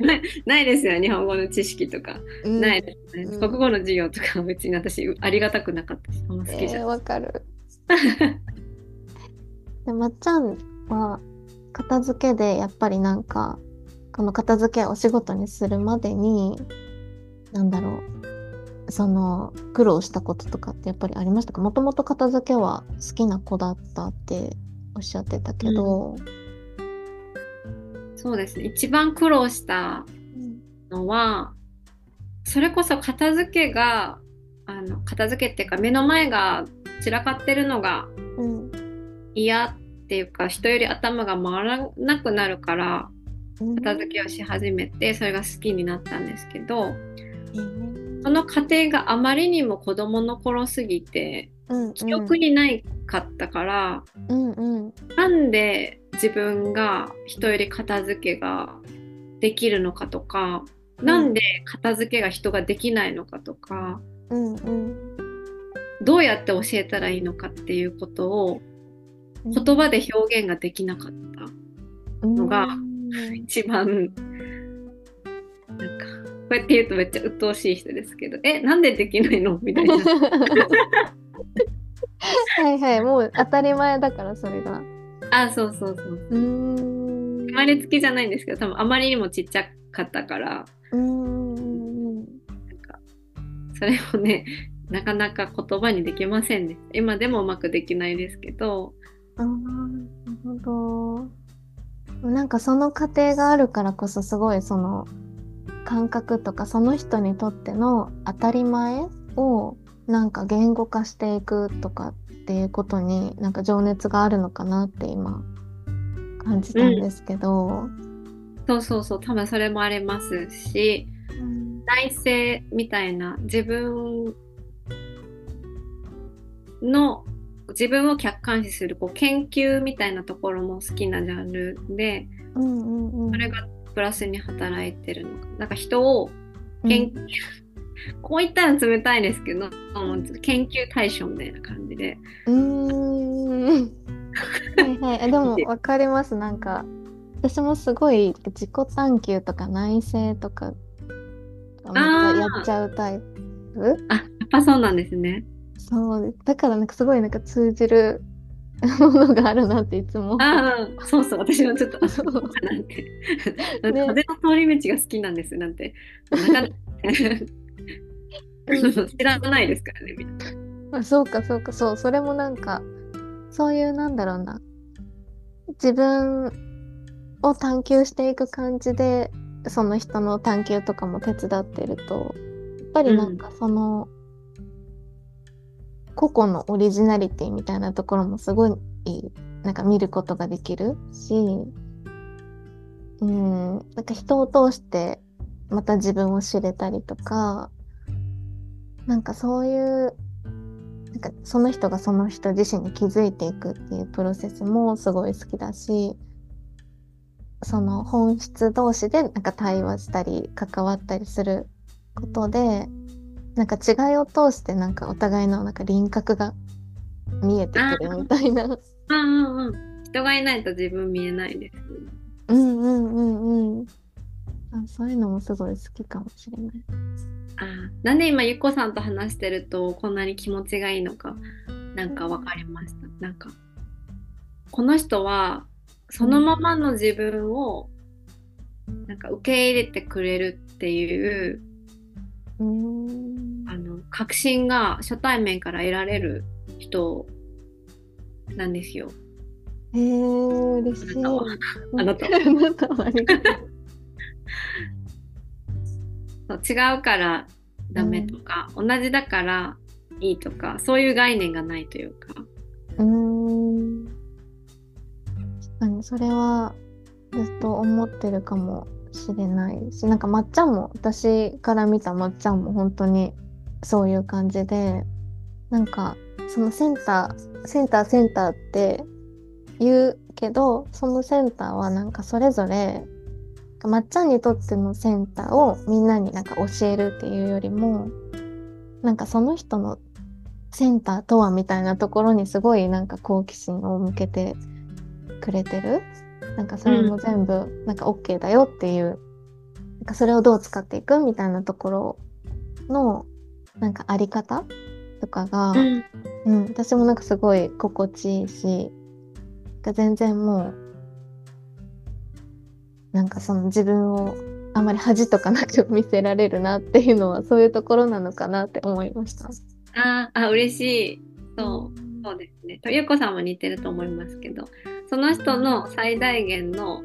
ない ないですよ日本語の知識とか、うん。ないですね、うん。国語の授業とかは別に私ありがたくなかった。しあんま好きじゃ。ん。えーわかる。でまっちゃんは片付けでやっぱりなんかこの片付けをお仕事にするまでになんだろうその苦労したこととかってやっぱりありましたか？もともと片付けは好きな子だったっておっしゃってたけど、そうですね。一番苦労したのはそれこそ片付けがあの片付けっていうか目の前が散らかってるのがうん。嫌っていうか人より頭が回らなくなるから片付けをし始めてそれが好きになったんですけどその過程があまりにも子供の頃すぎてうん。記憶にないかったから、うんうん。なんで自分が人より片付けができるのかとか、なんで片付けが人ができないのかとかうんうん。どうやって教えたらいいのかっていうことを言葉で表現ができなかったのがうん。一番なんかこうやって言うとめっちゃ鬱陶しい人ですけど。えなんでできないの？みたいな。はいはいもう当たり前だからそれが。あそうそうそう。うーん。生まれつきじゃないんですけど多分あまりにもちっちゃかったから。うーん。なんかそれをねなかなか言葉にできませんね。今でもうまくできないですけど。あーなるほど。なんかその過程があるからこそすごいその感覚とかその人にとっての当たり前をなんか言語化していくとかっていうことになんか情熱があるのかなって今感じたんですけど、そうそうそう。多分それもありますしうん内省みたいな自分の自分を客観視するこう研究みたいなところも好きなジャンルでうんうんうん。それがプラスに働いてるのか。なんか人を研究、こう言ったら冷たいですけど研究対象みたいな感じで。うーん。はいはい。あでも わかります。なんか私もすごい自己探求とか内省とかやっちゃうタイプ？あやっぱそうなんですね。そうだからなんかすごいなんか通じる ものがあるなっていつも。ああそうそう私もちょっとなってなんか風の通り道が好きなんですなんて。知らないですからねみんな。あそうかそうか。そうそれもなんかそういうなんだろうな。自分を探求していく感じでその人の探求とかも手伝ってるとやっぱりなんかその、個々のオリジナリティみたいなところもすごいなんか見ることができるしうんなんか人を通してまた自分を知れたりとかなんかそういうなんかその人がその人自身に気づいていくっていうプロセスもすごい好きだしその本質同士でなんか対話したり関わったりすることでなんか違いを通してなんかお互いのなんか輪郭が見えてくるみたいな。うんうんうん人がいないと自分見えないですうんうんうんうん。あそういうのもすごい好きかもしれない。あーなんで今ゆっこさんと話してるとこんなに気持ちがいいのかなんか分かりましたなんかこの人はそのままの自分をなんか受け入れてくれるっていううーん。確信が初対面から得られる人なんですよ。へえ嬉しい。あなたは あなたはありがとう。違うからダメとか、同じだからいいとかそういう概念がないというか。うーん。確かにそれはずっと思ってるかもしれないし、なんかまっちゃんも私から見たまっちゃんも本当にそういう感じで、なんかそのセンター、センターセンターって言うけど、そのセンターはなんかそれぞれまっちゃんにとってのセンターをみんなになんか教えるっていうよりも、なんかその人のセンターとはみたいなところにすごいなんか好奇心を向けてくれてる。なんかそれも全部なんか OK だよっていう、なんかそれをどう使っていくみたいなところのなんかあり方？とかが、うん。うん、私もなんかすごい心地いいしが全然もうなんかその自分をあまり恥とかなく見せられるなっていうのはそういうところなのかなって思いました。あーあ嬉しい。そう。そうですね。とゆうこさんも似てると思いますけどその人の最大限の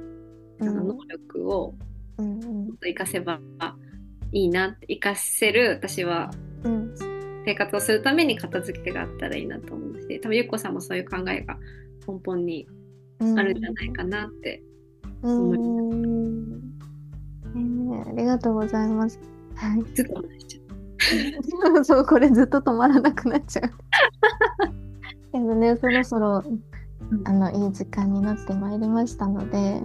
あの能力をうんうん。活かせばいいなって活かせる私はうん生活をするために片付けがあったらいいなと思うし多分ゆっこさんもそういう考えが根本にあるんじゃないかなって思います。うんえーありがとうございます。はい。ずっと話しちゃうそう、これずっと止まらなくなっちゃう。けどね、そろそろ、あの、いい時間になってまいりましたので、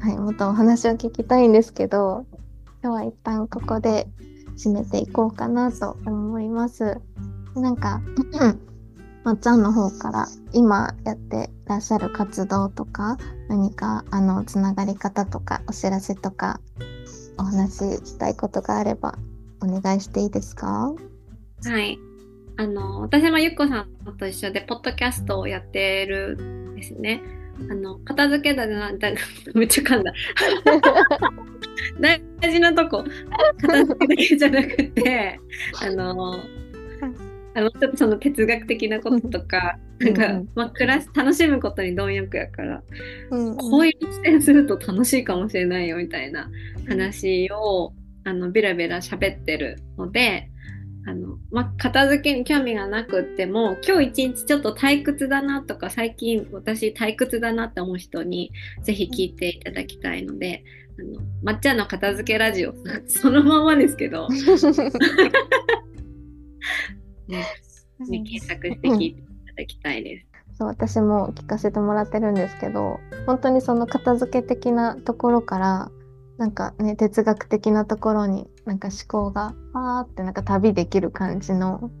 はい、もっとお話を聞きたいんですけど、今日は一旦ここで締めていこうかなと思います。なんか、まっちゃんの方から今やってらっしゃる活動とか、何かあのつながり方とかお知らせとかお話ししたいことがあればお願いしていいですか？はい。あの、私もゆっこさんと一緒で、ポッドキャストをやってるんですね。あの、片付けだな、だ めっちゃ噛んだ。大事なとこ、片付けだけじゃなくて、あの、あのちょっとその哲学的なこととか、なんか、うん。うんまあ、暮らし、楽しむことに貪欲やから、うん。こういう視点すると楽しいかもしれないよみたいな話をあのベラベラ喋ってるのであの、まあ、片付けに興味がなくっても今日一日ちょっと退屈だなとか最近私退屈だなって思う人にぜひ聞いていただきたいのであのまっちゃんの片付けラジオ そのままですけど、ね、に検索して聞いていただきたいです。そう私も聞かせてもらってるんですけど本当にその片付け的なところからなんかね哲学的なところになんか思考がパーってなんか旅できる感じの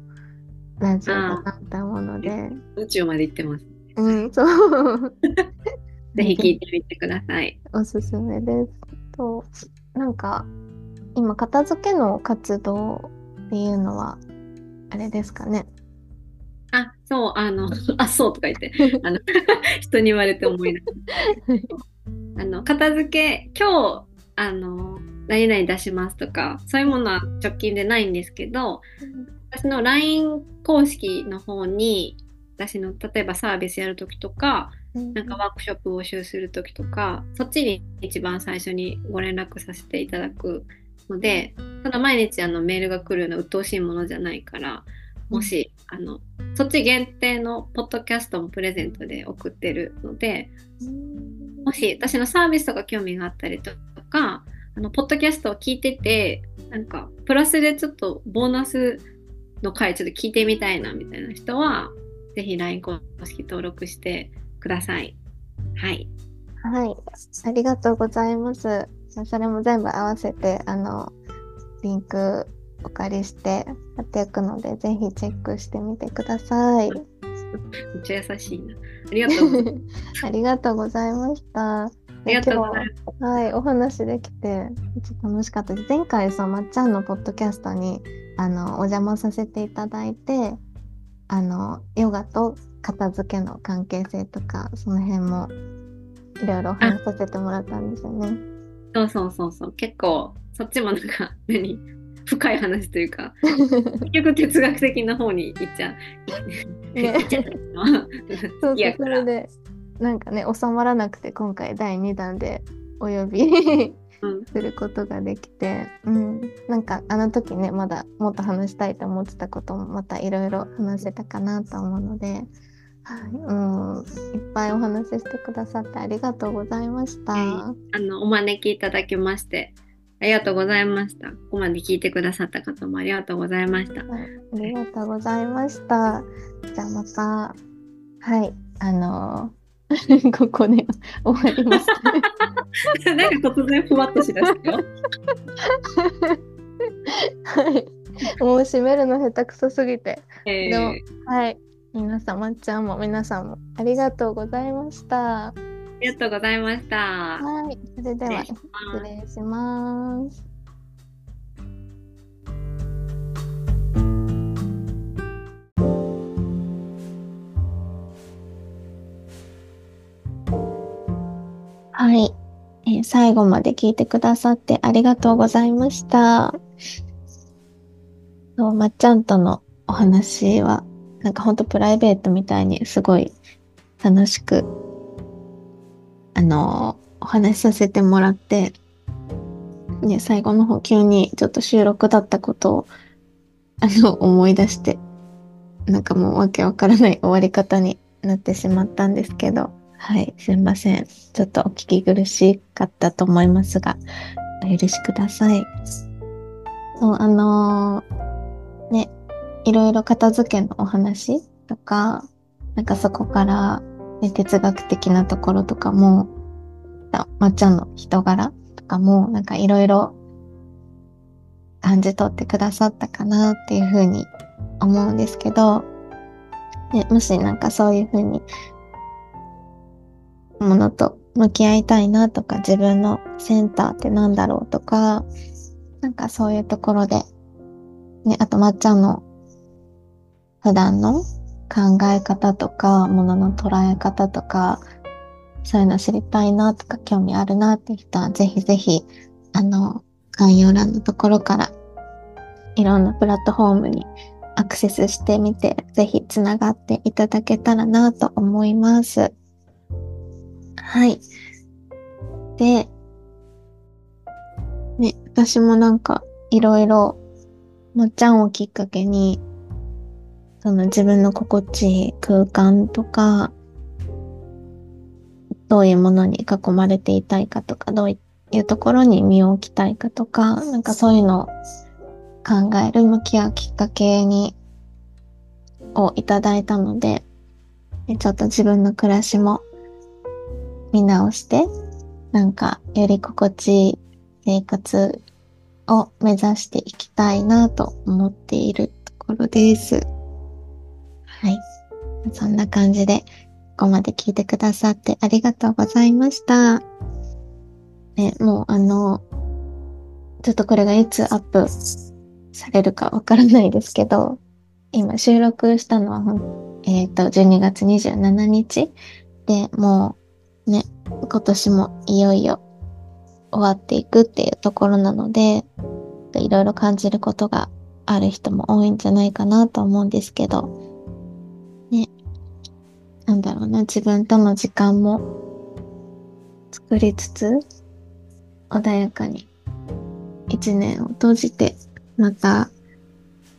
ラジオだなって思うので、宇宙まで行ってます。うん、そう。ぜひ聞いてみてください。おすすめです。となんか今片付けの活動っていうのはあれですかね？あ、そう、あの、あ、そうとか言って、あの、人に言われて思い出した。あの、片付け、今日、あの、何々出しますとか、そういうものは直近でないんですけど、私の LINE 公式の方に、私の例えばサービスやるときとか、なんかワークショップ募集するときとか、そっちに一番最初にご連絡させていただくので、ただ毎日あのメールが来るような鬱陶しいものじゃないから、もし、あの、そっち限定のポッドキャストもプレゼントで送ってるので、もし私のサービスとか興味があったりとか、あの、ポッドキャストを聞いてて、なんか、プラスでちょっとボーナスの回ちょっと聞いてみたいなみたいな人は、ぜひ LINE 公式登録してください。はい。はい、ありがとうございます。それも全部合わせて、あの、リンクお借りして貼っていくので、ぜひチェックしてみてください。めっちゃ優しいな。ありがとう。ありがとうございました。ありがとう。はい、お話できて、ちょっと楽しかったです。前回、そう、まっちゃんのポッドキャストに、あの、お邪魔させていただいて、あの、ヨガと片付けの関係性とか、その辺も、いろいろお話しさせてもらったんですよね。そうそうそうそう。結構、そっちもなんか、何？深い話というか、結局哲学的な方に行っちゃう。っちゃうそうそう、それで、なんかね、収まらなくて、今回第2弾でお呼びうんすることができて、うん、なんかあの時ね、まだもっと話したいと思ってたこともまたいろいろ話せたかなと思うので、はい、うん、いっぱいお話ししてくださってありがとうございました。はあの、お招きいただきまして、ありがとうございました。ここまで聞いてくださった方もありがとうございました。はい、ありがとうございました。じゃあまた、はい、あの ここで終わります。なんか突然ふわっとしだしたよ。はい。もう閉めるの下手くそすぎて。えーはい。皆さん、まっちゃんも皆さんもありがとうございました。ありがとうございました。はい。それでは失失礼します。はい、えー最後まで聞いてくださってありがとうございました。そうまっちゃんとのお話は、なんかほんとプライベートみたいにすごい楽しく、あのお話しさせてもらって、ね、最後の方急にちょっと収録だったことをあの、思い出して、なんかもうわけわからない終わり方になってしまったんですけど、はい、すいません。ちょっとお聞き苦しかったと思いますが、お許しください。そう、あのー、ね、いろいろ片付けのお話とか、なんかそこから、ね、哲学的なところとかも、まっちゃんの人柄とかも、なんかいろいろ感じ取ってくださったかなっていうふうに思うんですけど、ね、もしなんかそういうふうにものと向き合いたいなとか自分のセンターってなんだろうとかなんかそういうところでね、あとまっちゃんの普段の考え方とかものの捉え方とかそういうの知りたいなとか興味あるなって人はぜひぜひあの概要欄のところからいろんなプラットフォームにアクセスしてみて、ぜひつながっていただけたらなと思います。はい。で、ね、私もなんかいろいろ、まっちゃんをきっかけに、その自分の心地いい空間とか、どういうものに囲まれていたいかとか、どういうところに身を置きたいかとか、なんかそういうのを考える、向き合うきっかけに、をいただいたので、ちょっと自分の暮らしも見直して、なんかより心地いい生活を目指していきたいなと思っているところです。はい。そんな感じで、ここまで聞いてくださってありがとうございました。ね、もうあの、ちょっとこれがいつアップされるかわからないですけど、今収録したのは、えっ、ー、と、12月27日で、もうね、今年もいよいよ終わっていくっていうところなので、いろいろ感じることがある人も多いんじゃないかなと思うんですけど、なんだろうな、自分との時間も作りつつ、穏やかに一年を閉じてまた、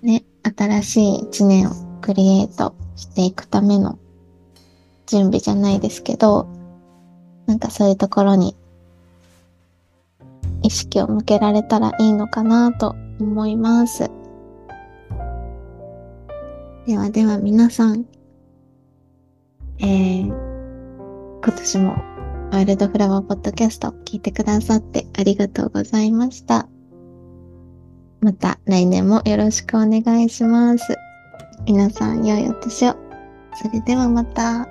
ね、新しい一年をクリエイトしていくための準備じゃないですけど、なんかそういうところに意識を向けられたらいいのかなと思います。ではでは皆さん、えー、今年もワイルドフラワーポッドキャスト聞いてくださってありがとうございました。また来年もよろしくお願いします。皆さん良いお年を。それではまた。